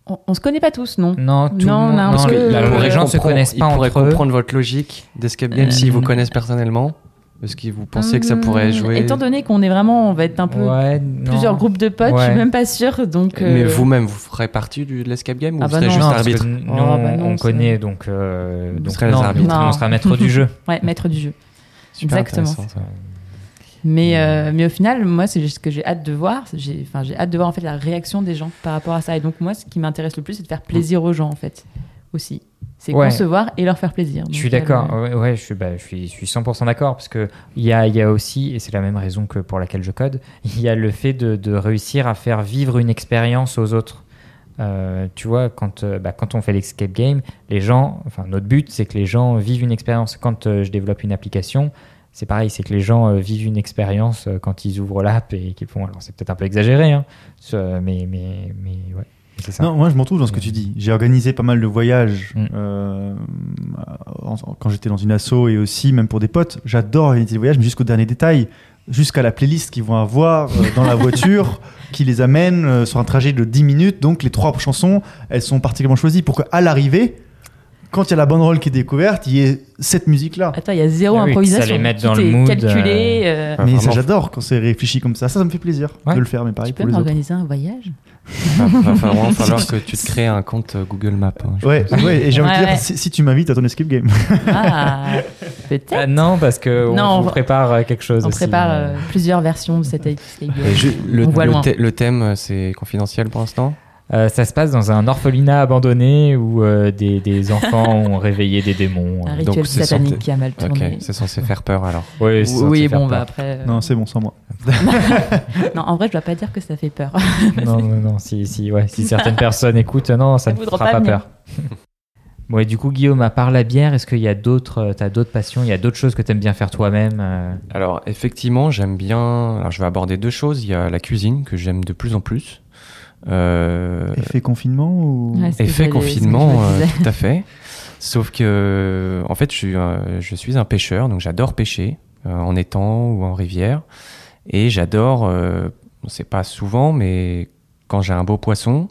On, on se connaît pas tous, non non, tout Non, monde. non, Parce que les gens se comprend- connaissent pas Ils pourraient entre eux. comprendre votre logique d'escape game s'ils vous Euh, connaissent personnellement Est-ce que vous pensez que ça pourrait jouer Étant donné qu'on est vraiment, on va être un peu Ouais, plusieurs groupes de potes, je Ouais. suis même pas sûre. Donc, Mais euh, vous-même, vous ferez partie du, de l'escape game ou Ah vous bah serez non. juste arbitre nous, Oh, bah non, on connaît donc, euh, Vous donc serez les non, arbitres. on sera maître du jeu. ouais, maître du jeu. Super Exactement. Mais, euh, mais au final, moi, c'est ce que j'ai hâte de voir. J'ai, enfin, j'ai hâte de voir en fait la réaction des gens par rapport à ça. Et donc moi, ce qui m'intéresse le plus, c'est de faire plaisir aux gens en fait, aussi. C'est Ouais. concevoir et leur faire plaisir. Je suis d'accord, le- ouais, ouais, je suis, bah, je suis, je suis 100% d'accord parce que il y a, il y a aussi, et c'est la même raison que pour laquelle je code, il y a le fait de, de réussir à faire vivre une expérience aux autres. Euh, tu vois, quand, euh, bah, quand on fait l'escape game, les gens, enfin notre but c'est que les gens vivent une expérience. Quand euh, je développe une application, c'est pareil, c'est que les gens euh, vivent une expérience euh, quand ils ouvrent l'app et qu'ils font. Alors c'est peut-être un peu exagéré, hein, ce- mais, mais, mais ouais, ça. Non, moi je m'en trouve dans ce que tu dis. J'ai organisé pas mal de voyages Mm. euh, en- quand j'étais dans une asso et aussi même pour des potes. J'adore organiser des voyages, mais jusqu'au dernier détail, jusqu'à la playlist qu'ils vont avoir euh, dans la voiture, qui les amène euh, sur un trajet de 10 minutes. Donc les trois chansons, elles sont particulièrement choisies pour qu'à l'arrivée, quand il y a la banderole qui est découverte, il y ait cette musique-là. Attends, il y a zéro Ah oui, improvisation. ça les Tout dans le mood, calculé. euh, Ah, mais ça j'adore quand c'est réfléchi comme ça. Ça, ça me fait plaisir Ouais. de le faire, mais pareil Tu peux pour les autres. m'organiser un voyage Va, va falloir que tu te crées un compte euh, Google Maps. hein, Ouais, et j'ai envie de dire, si, si tu m'invites à ton escape game. Ah, peut-être. Ah, non, parce que on Non, on vous va- prépare euh, quelque chose On aussi. prépare euh. euh, plusieurs versions de cette escape game. Je- le, On voit le loin. thé- le thème, euh, c'est confidentiel pour l'instant Euh, ça se passe dans un orphelinat abandonné où euh, des, des enfants ont réveillé des démons. Un Euh, rituel donc c'est satanique qui a mal Ok, tourné. c'est censé faire peur alors. oui, faire bon, bah après. euh, Non, c'est bon, sans moi. non, en vrai, je dois pas dire que ça fait peur. non, non, non. Si, si, ouais, si certaines personnes écoutent, non, ça ne fera pas pas peur. bon, et du coup, Guillaume, à part la bière, est-ce qu'il y a d'autres, euh, t'as d'autres passions, il y a d'autres choses que tu aimes bien faire toi-même euh, Alors effectivement, j'aime bien. Alors je vais aborder deux choses. Il y a la cuisine que j'aime de plus en plus. Euh, Effet confinement ou Ouais, effet confinement, euh, tout à fait. Sauf que, en fait, je suis, un- je suis un pêcheur, donc j'adore pêcher euh, en étang ou en rivière. Et j'adore, euh, c'est pas souvent, mais quand j'ai un beau poisson,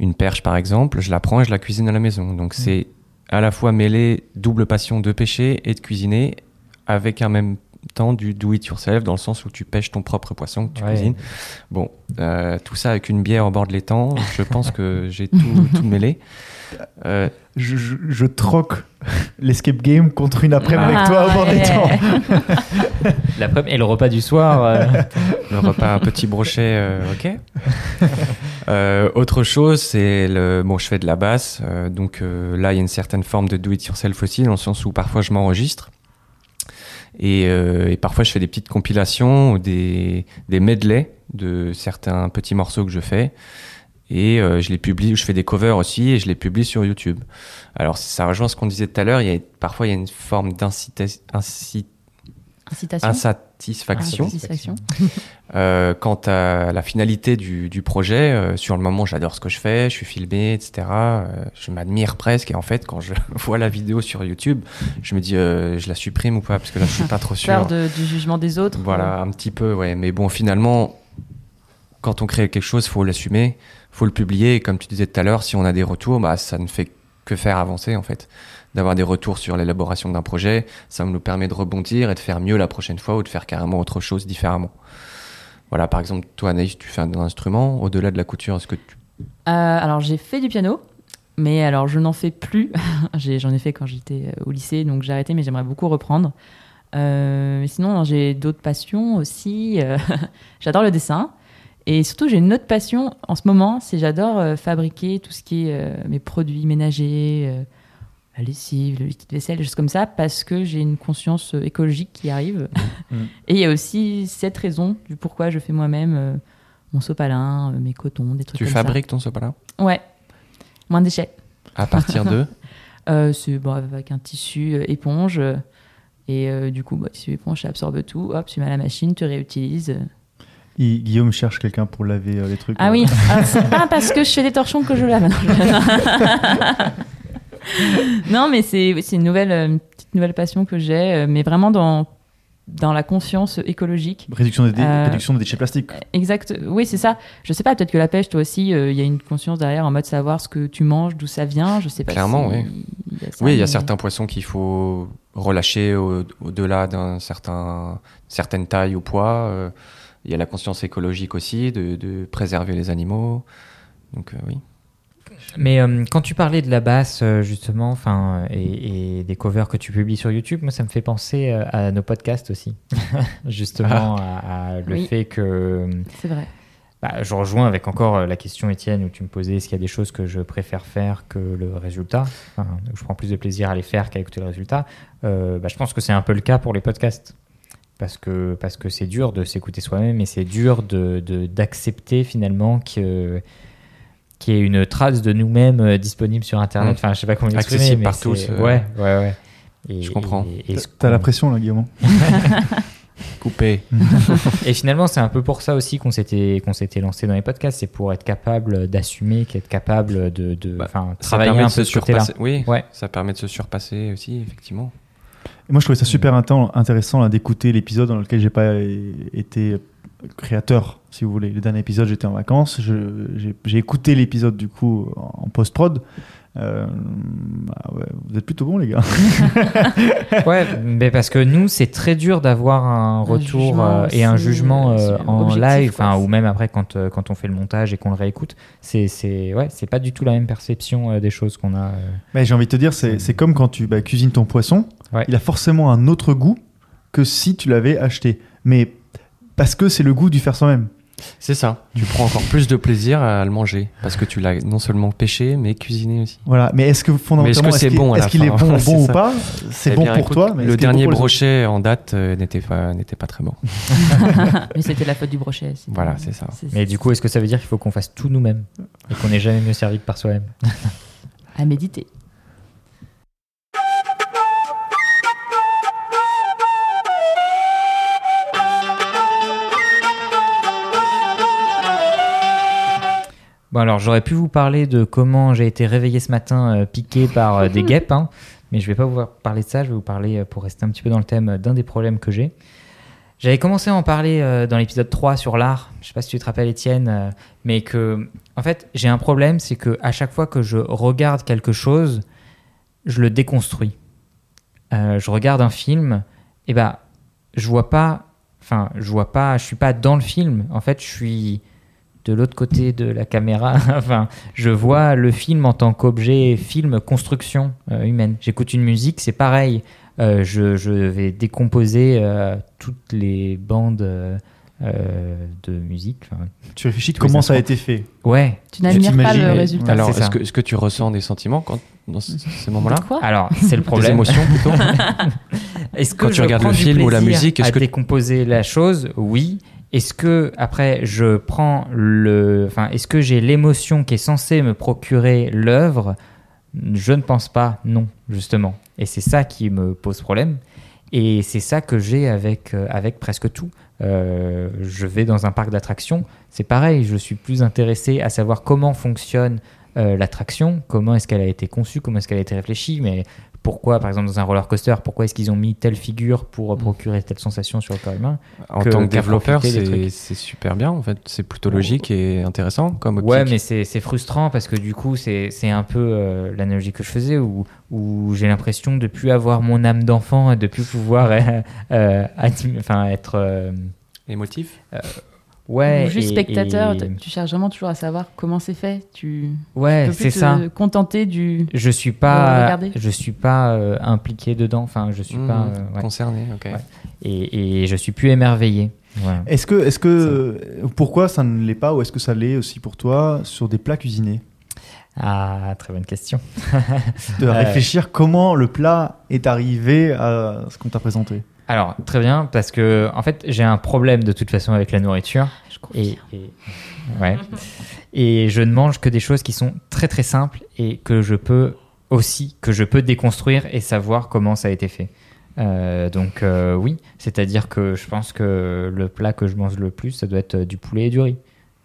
une perche par exemple, je la prends et je la cuisine à la maison. Donc c'est à la fois mêler double passion de pêcher et de cuisiner avec en même temps du do it yourself dans le sens où tu pêches ton propre poisson que tu Ouais. cuisines. Bon, euh, tout ça avec une bière au bord de l'étang, je pense que j'ai tout, tout mêlé. Euh, je, je- je troque l'escape game contre une après-midi Ah, avec toi au bord des temps. L'après- et le repas du soir. euh, le repas un petit brochet, euh, ok. Euh, autre chose, c'est le bon, je fais de la basse, euh, donc euh, là il y a une certaine forme de do it yourself aussi, dans le sens où parfois je m'enregistre et, euh, et parfois je fais des petites compilations ou des des medley de certains petits morceaux que je fais. Et euh, je les publie, je fais des covers aussi et je les publie sur YouTube. Alors ça rejoint ce qu'on disait tout à l'heure, il y a parfois il y a une forme d'incitation Insatisfaction. Insatisfaction. Euh, quant à la finalité du, du projet, euh, sur le moment, j'adore ce que je fais, je suis filmé, etc. euh, je m'admire presque. Et en fait, quand je vois la vidéo sur YouTube, je me dis, je la supprime ou pas Parce que là, je suis pas trop sûr. Peur de- du jugement des autres. Voilà, un petit peu, ouais. Mais bon, finalement, quand on crée quelque chose, faut l'assumer, faut le publier. Et comme tu disais tout à l'heure, si on a des retours, bah, ça ne fait que faire avancer, en fait. D'avoir des retours sur l'élaboration d'un projet, ça nous permet de rebondir et de faire mieux la prochaine fois ou de faire carrément autre chose différemment. Voilà, par exemple, toi, Anaïs, tu fais un instrument. Au-delà de la couture, est-ce que tu. Euh, alors j'ai fait du piano, mais alors je n'en fais plus. J'en ai, fait quand j'étais euh, au lycée, donc j'ai arrêté, mais j'aimerais beaucoup reprendre. Euh, sinon, j'ai d'autres passions aussi. Euh, j'adore le dessin. Et surtout, j'ai une autre passion en ce moment, c'est j'adore fabriquer tout ce qui est mes produits ménagers, la lessive, le liquide vaisselle, des choses comme ça, parce que j'ai une conscience euh, écologique qui arrive. Mm. Et il y a aussi cette raison du pourquoi je fais moi-même euh, mon sopalin, euh, mes cotons, des trucs Tu comme ça. fabriques ton sopalin? Ouais, moins de déchets. À partir de? Euh, c'est bon, avec un tissu euh, éponge. euh, et euh, du coup, bah, tissu éponge, ça absorbe tout. Hop, tu mets à la machine, tu réutilises. Gui- Guillaume cherche quelqu'un pour laver euh, les trucs. Ah oui, alors, c'est pas parce que je fais des torchons que je lave. Non, mais c'est une nouvelle, euh, une petite nouvelle passion que j'ai, euh, mais vraiment dans, dans la conscience écologique. Réduction des, dé- Euh, réduction des déchets plastiques. Exact. Oui, c'est ça. Je sais pas, peut-être que la pêche, toi aussi, euh, il y a une conscience derrière en mode savoir ce que tu manges, d'où ça vient. Je sais pas. Clairement, si oui. il y a ça, Oui, il y a mais- certains poissons qu'il faut relâcher au- au-delà d'un certain certaine taille ou poids. euh, Il y a la conscience écologique aussi de, de préserver les animaux. Donc euh, oui. Mais euh, quand tu parlais de la basse, euh, justement, enfin, et, et des covers que tu publies sur YouTube, moi, ça me fait penser euh, à nos podcasts aussi. justement, à, à le Oui. fait que. C'est vrai. Bah, je rejoins avec encore euh, la question, Étienne, où tu me posais est-ce qu'il y a des choses que je préfère faire que le résultat? Enfin, où Je prends plus de plaisir à les faire qu'à écouter le résultat. Euh, bah, je pense que c'est un peu le cas pour les podcasts. Parce que parce que c'est dur de s'écouter soi-même et c'est dur de de- d'accepter finalement que qu'il y ait une trace de nous-mêmes euh, disponible sur Internet. Mm. Enfin, je sais pas comment l'exprimer. Accessible mais par tous, euh. Ouais, ouais, ouais. Et- Je comprends. et- et T'as- la pression là, Guillaume. Coupé. et finalement, c'est un peu pour ça aussi qu'on s'était qu'on s'était lancé dans les podcasts, c'est pour être capable d'assumer, qu'être capable de, de Bah, travailler un de peu se ce côté-là. surpasser. Oui, Ouais. ça permet de se surpasser aussi, effectivement. Et moi, je trouvais ça super inten- intéressant là, d'écouter l'épisode dans lequel j'ai pas été créateur, si vous voulez. Le dernier épisode, j'étais en vacances. J'ai écouté l'épisode du coup en post-prod. Euh, bah ouais, vous êtes plutôt bons, les gars. Ouais, mais parce que nous, c'est très dur d'avoir un retour euh, et un jugement euh, en objectif, live, quoi. ou même après quand, euh, quand on fait le montage et qu'on le réécoute. C'est c'est ouais, c'est pas du tout la même perception euh, des choses qu'on a. euh. Mais j'ai envie de te dire, c'est c'est comme quand tu bah, cuisines ton poisson. Ouais. Il a forcément un autre goût que si tu l'avais acheté. Mais parce que c'est le goût du faire soi-même. C'est ça. Tu prends encore plus de plaisir à le manger parce que tu l'as non seulement pêché, mais cuisiné aussi. Voilà. Mais est-ce que fondamentalement, est-ce que c'est qu'il- bon à la est-ce qu'il est bon, bon ou pas C'est Eh bon bien, pour écoute, toi. le est bon dernier brochet en date euh, n'était pas, n'était pas très bon. Mais c'était la faute du brochet. Voilà, c'est ça. Mais du coup, est-ce que ça veut dire qu'il faut qu'on fasse tout nous-mêmes et qu'on n'est jamais mieux servi que par soi-même? À méditer. Alors j'aurais pu vous parler de comment j'ai été réveillé ce matin euh, piqué par euh, des guêpes, hein, mais je vais pas vous parler de ça. Je vais vous parler, euh, pour rester un petit peu dans le thème, d'un des problèmes que j'ai. J'avais commencé à en parler dans l'épisode 3 sur l'art. Je sais pas si tu te rappelles, Étienne, mais que, en fait, j'ai un problème, c'est que à chaque fois que je regarde quelque chose, je le déconstruis. Je regarde un film, et ben, je vois pas, enfin, je vois pas, je suis pas dans le film. En fait, je suis de l'autre côté de la caméra. enfin, je vois le film en tant qu'objet film construction euh, humaine. J'écoute une musique, c'est pareil. Euh, je, je vais décomposer euh, toutes les bandes de musique. Enfin, Tu réfléchis les comment ça a été fait. ouais. Tu n'admires pas le résultat. Alors, est-ce que, que tu ressens des sentiments quand, dans ce- ces moments-là De quoi Alors, c'est le Des problème. émotions plutôt Est-ce que Quand tu je regardes le film ou la musique, est-ce que- décomposer la chose? Oui. Est-ce que après je prends le, enfin, est-ce que j'ai l'émotion qui est censée me procurer l'œuvre? Je ne pense pas. Non, justement. Et c'est ça qui me pose problème. Et c'est ça que j'ai avec euh, avec presque tout. Euh, je vais dans un parc d'attractions, c'est pareil. Je suis plus intéressé à savoir comment fonctionne euh, l'attraction, comment est-ce qu'elle a été conçue, comment est-ce qu'elle a été réfléchie, mais pourquoi, par exemple, dans un roller coaster, pourquoi est-ce qu'ils ont mis telle figure pour euh, procurer telle sensation sur le corps humain En que- tant que développeur, c'est super bien en fait. C'est plutôt logique et intéressant comme Ouais, optique. mais c'est frustrant parce que du coup, c'est un peu euh, l'analogie que je faisais où, où j'ai l'impression de plus avoir mon âme d'enfant et de plus pouvoir euh, euh, être. euh, Émotif? Ouais. Ou juste et- spectateur, et- tu cherches vraiment toujours à savoir comment c'est fait. Tu Ouais, peux plus c'est te ça. contenter du. Je suis pas, je suis pas euh, impliqué dedans. Enfin, je suis pas. Mmh, euh, ouais. concerné, ok. Ouais. Et, et je suis plus émerveillé. Voilà. Est-ce que, est-ce que, euh, pourquoi ça ne l'est pas ou est-ce que ça l'est aussi pour toi sur des plats cuisinés? Ah, très bonne question. De Euh. réfléchir comment le plat est arrivé à ce qu'on t'a présenté. Alors, très bien, parce que en fait, j'ai un problème de toute façon avec la nourriture. Je Et, et- ouais. et je ne mange que des choses qui sont très très simples et que je peux aussi, que je peux déconstruire et savoir comment ça a été fait. Euh, donc euh, oui, c'est-à-dire que je pense que le plat que je mange le plus, ça doit être euh, du poulet et du riz.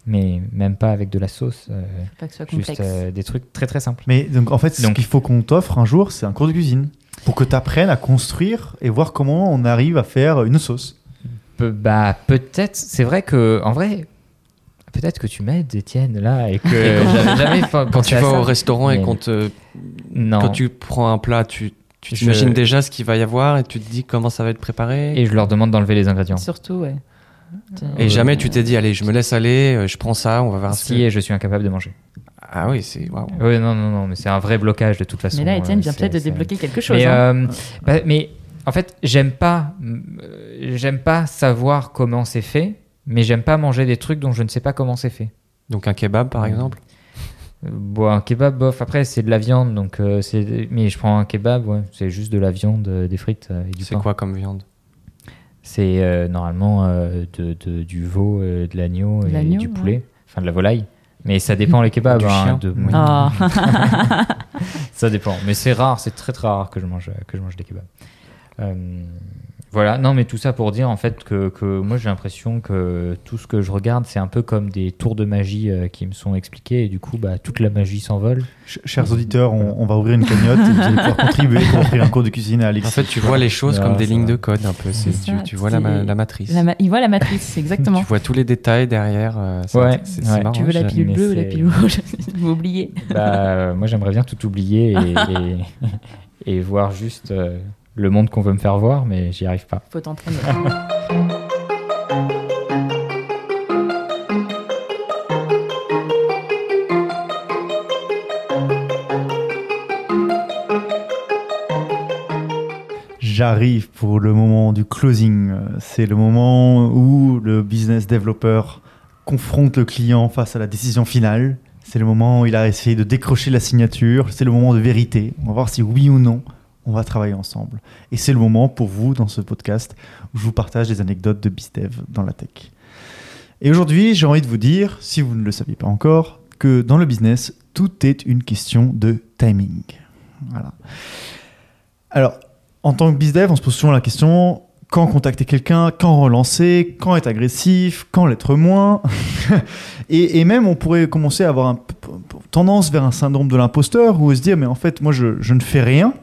Mais même pas avec de la sauce, euh, pas que ce soit juste complexe. euh, des trucs très très simples. Mais donc en fait, ce qu'il faut qu'on t'offre un jour, c'est un cours de cuisine pour que tu apprennes à construire et voir comment on arrive à faire une sauce. Pe- bah peut-être, c'est vrai que en vrai, peut-être que tu m'aides, Étienne, là, et que j'avais jamais Quand tu à vas ça. au restaurant et qu'on te, non. quand tu prends un plat, tu, tu Je- t'imagines déjà ce qu'il va y avoir et tu te dis comment ça va être préparé. Et je leur demande d'enlever les ingrédients. Surtout, ouais. Et jamais tu t'es dit, allez, je me laisse aller, euh, je prends ça, on va voir ce Si, et je suis incapable de manger. Ah oui, c'est waouh. Oui, non, non, non, mais c'est un vrai blocage de toute façon. Mais là, Étienne euh, vient c'est- peut-être de c'est- débloquer quelque chose. Mais, hein. euh, bah, mais en fait, j'aime pas, euh, j'aime pas savoir comment c'est fait, mais j'aime pas manger des trucs dont je ne sais pas comment c'est fait. Donc un kebab par exemple? Bon, un kebab, bof. Après, c'est de la viande, donc euh, c'est. Mais je prends un kebab, ouais, c'est juste de la viande, euh, des frites euh, et du C'est pain. quoi comme viande? C'est euh, normalement euh, de, de- du veau, euh, de l'agneau De et l'agneau, du poulet, enfin de la volaille. Mais ça dépend les kebabs. Du hein, chien. de- Oui. Ah. Ça dépend, mais c'est rare, c'est très très rare que je mange, que je mange des kebabs. Euh, voilà, non, mais tout ça pour dire en fait que, que moi j'ai l'impression que tout ce que je regarde, c'est un peu comme des tours de magie euh, qui me sont expliqués et du coup, bah, toute la magie s'envole. Ch- Chers auditeurs, on, on va ouvrir une cagnotte et vous allez pouvoir contribuer pour offrir un cours de cuisine à Alexis. En fait, tu vois les choses comme des lignes de code un peu. C'est- C'est tu, vois la, ma- c'est- la matrice. La ma- Il voit la matrice, exactement. Tu vois tous les détails derrière. euh, c'est- Ouais, c'est ouais. marrant. Tu veux la pilule bleue ou la pilule rouge? Vous oubliez. Bah, euh, moi j'aimerais bien tout oublier et, et, et voir juste euh, le monde qu'on veut me faire voir, mais j'y arrive pas. Faut t'entraîner. J'arrive pour le moment du closing. C'est le moment où le business developer confronte le client face à la décision finale. C'est le moment où il a essayé de décrocher la signature. C'est le moment de vérité. On va voir si oui ou non on va travailler ensemble. Et c'est le moment pour vous dans ce podcast où je vous partage des anecdotes de BizDev dans la tech. Et aujourd'hui, j'ai envie de vous dire, si vous ne le saviez pas encore, que dans le business, tout est une question de timing. Voilà. Alors, en tant que BizDev, on se pose souvent la question quand contacter quelqu'un, quand relancer, quand être agressif, quand l'être moins. et, même, on pourrait commencer à avoir un tendance vers un syndrome de l'imposteur où se dire, mais en fait, moi, je ne fais rien.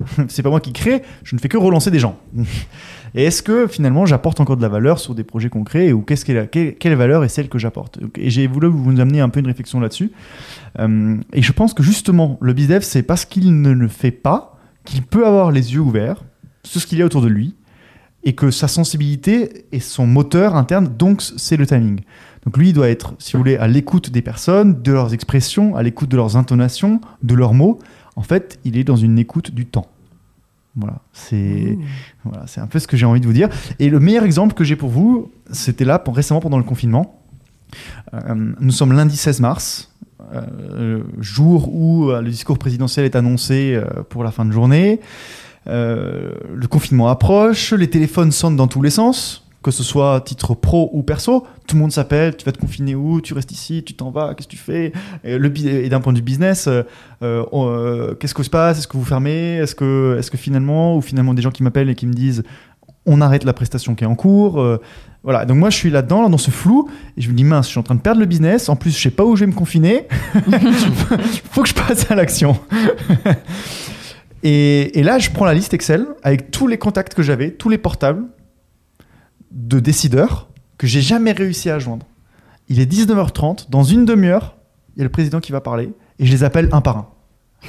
C'est pas moi qui crée, je ne fais que relancer des gens. Et est-ce que finalement j'apporte encore de la valeur sur des projets concrets ou qu'est-ce qu'est la- quelle, valeur est celle que j'apporte? Et j'ai voulu vous amener un peu une réflexion là-dessus. Euh, et je pense que justement, le bizdev, c'est parce qu'il ne le fait pas qu'il peut avoir les yeux ouverts sur ce qu'il y a autour de lui et que sa sensibilité est son moteur interne, donc c'est le timing. Donc lui, il doit être, si vous voulez, à l'écoute des personnes, de leurs expressions, à l'écoute de leurs intonations, de leurs mots. En fait, il est dans une écoute du temps. Voilà, c'est voilà, c'est un peu ce que j'ai envie de vous dire. Et le meilleur exemple que j'ai pour vous, c'était là pour- récemment pendant le confinement. Euh, nous sommes lundi 16 mars, euh, jour où euh, le discours présidentiel est annoncé pour la fin de journée. Le confinement approche, les téléphones sonnent dans tous les sens, que ce soit à titre pro ou perso. Tout le monde s'appelle, tu vas te confiner où, tu restes ici, tu t'en vas, qu'est-ce que tu fais? Et, et d'un point de vue business, euh, euh, euh, qu'est-ce que se passe? Est-ce que vous fermez? Est-ce que, est que finalement, ou finalement des gens qui m'appellent et qui me disent on arrête la prestation qui est en cours Euh, Voilà, donc moi je suis là-dedans, là, dans ce flou, et je me dis mince, je suis en train de perdre le business, en plus je sais pas où je vais me confiner, faut que je passe à l'action. et, et là je prends la liste Excel avec tous les contacts que j'avais, tous les portables de décideurs que j'ai jamais réussi à joindre. Il est 19h30, dans une demi-heure, il y a le président qui va parler, et je les appelle un par un.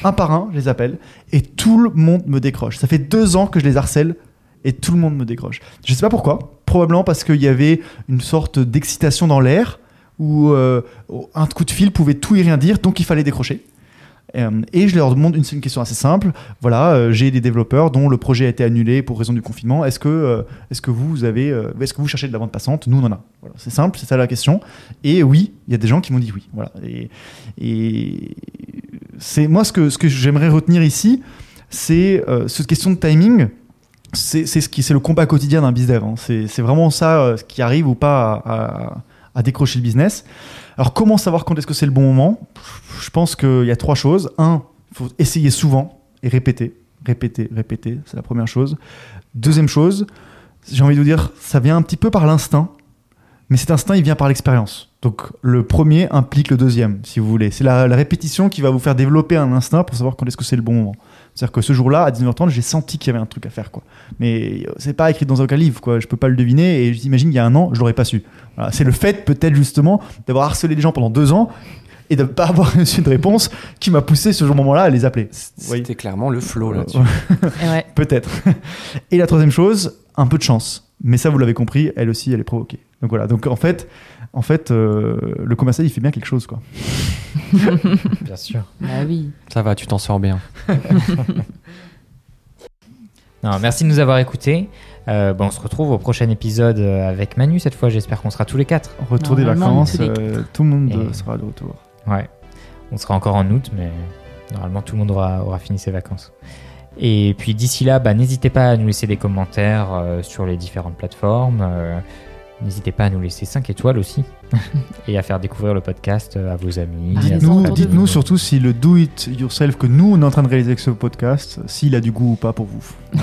Un par un, je les appelle, et tout le monde me décroche. Ça fait deux ans que je les harcèle, et tout le monde me décroche. Je sais pas pourquoi, probablement parce qu'il y avait une sorte d'excitation dans l'air, où euh, un coup de fil pouvait tout et rien dire, donc il fallait décrocher. Euh, et je leur demande une, question assez simple. Voilà, euh, j'ai des développeurs dont le projet a été annulé pour raison du confinement. Est-ce que, euh, est-ce que vous avez, est-ce que vous cherchez de la vente passante? Nous, on en a. Voilà, c'est simple, c'est ça la question. Et oui, il y a des gens qui m'ont dit oui. Voilà. Et, c'est moi ce que ce que j'aimerais retenir ici, c'est cette question de timing. C'est le combat quotidien d'un business hein. C'est vraiment ça ce qui arrive ou pas à décrocher le business. Alors comment savoir quand est-ce que c'est le bon moment? Je pense qu'il y a trois choses. Un, il faut essayer souvent et répéter, répéter, répéter. C'est la première chose. Deuxième chose, j'ai envie de vous dire, ça vient un petit peu par l'instinct, mais cet instinct, il vient par l'expérience. Donc le premier implique le deuxième, si vous voulez. C'est la, la répétition qui va vous faire développer un instinct pour savoir quand est-ce que c'est le bon moment. C'est-à-dire que ce jour-là, à 19h30, j'ai senti qu'il y avait un truc à faire, quoi. Mais euh, c'est pas écrit dans aucun livre, quoi. Je peux pas le deviner. Et j'imagine il y a un an, je l'aurais pas su. Voilà. C'est le fait, peut-être justement, d'avoir harcelé les gens pendant deux ans et de ne pas avoir reçu de réponse qui m'a poussé ce moment-là à les appeler. C'était clairement le flow là-dessus. Ouais. Peut-être. Et la troisième chose, un peu de chance. Mais ça, vous l'avez compris, elle aussi, elle est provoquée. Donc voilà. Donc en fait, en fait, euh, le commercial, il fait bien quelque chose, quoi. Bien sûr. Bah oui. Ça va, tu t'en sors bien. Non, merci de nous avoir écoutés. Euh, bon, on se retrouve au prochain épisode euh, avec Manu cette fois. J'espère qu'on sera tous les quatre. Retour des vacances, les euh, tout le monde Et- sera de retour. Ouais. On sera encore en août, mais normalement tout le monde aura, aura fini ses vacances. Et puis d'ici là, bah, n'hésitez pas à nous laisser des commentaires euh, sur les différentes plateformes. N'hésitez pas à nous laisser 5 étoiles aussi. et à faire découvrir le podcast à vos amis. Ah, Dites-nous, surtout si le do it yourself que nous on est en train de réaliser avec ce podcast, s'il a du goût ou pas pour vous.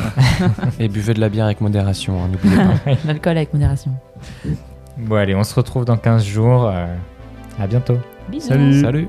Et buvez de la bière avec modération, hein, n'oubliez pas. L'alcool avec modération. Bon, allez, on se retrouve dans 15 jours. euh, à bientôt. Bisous. Salut. Salut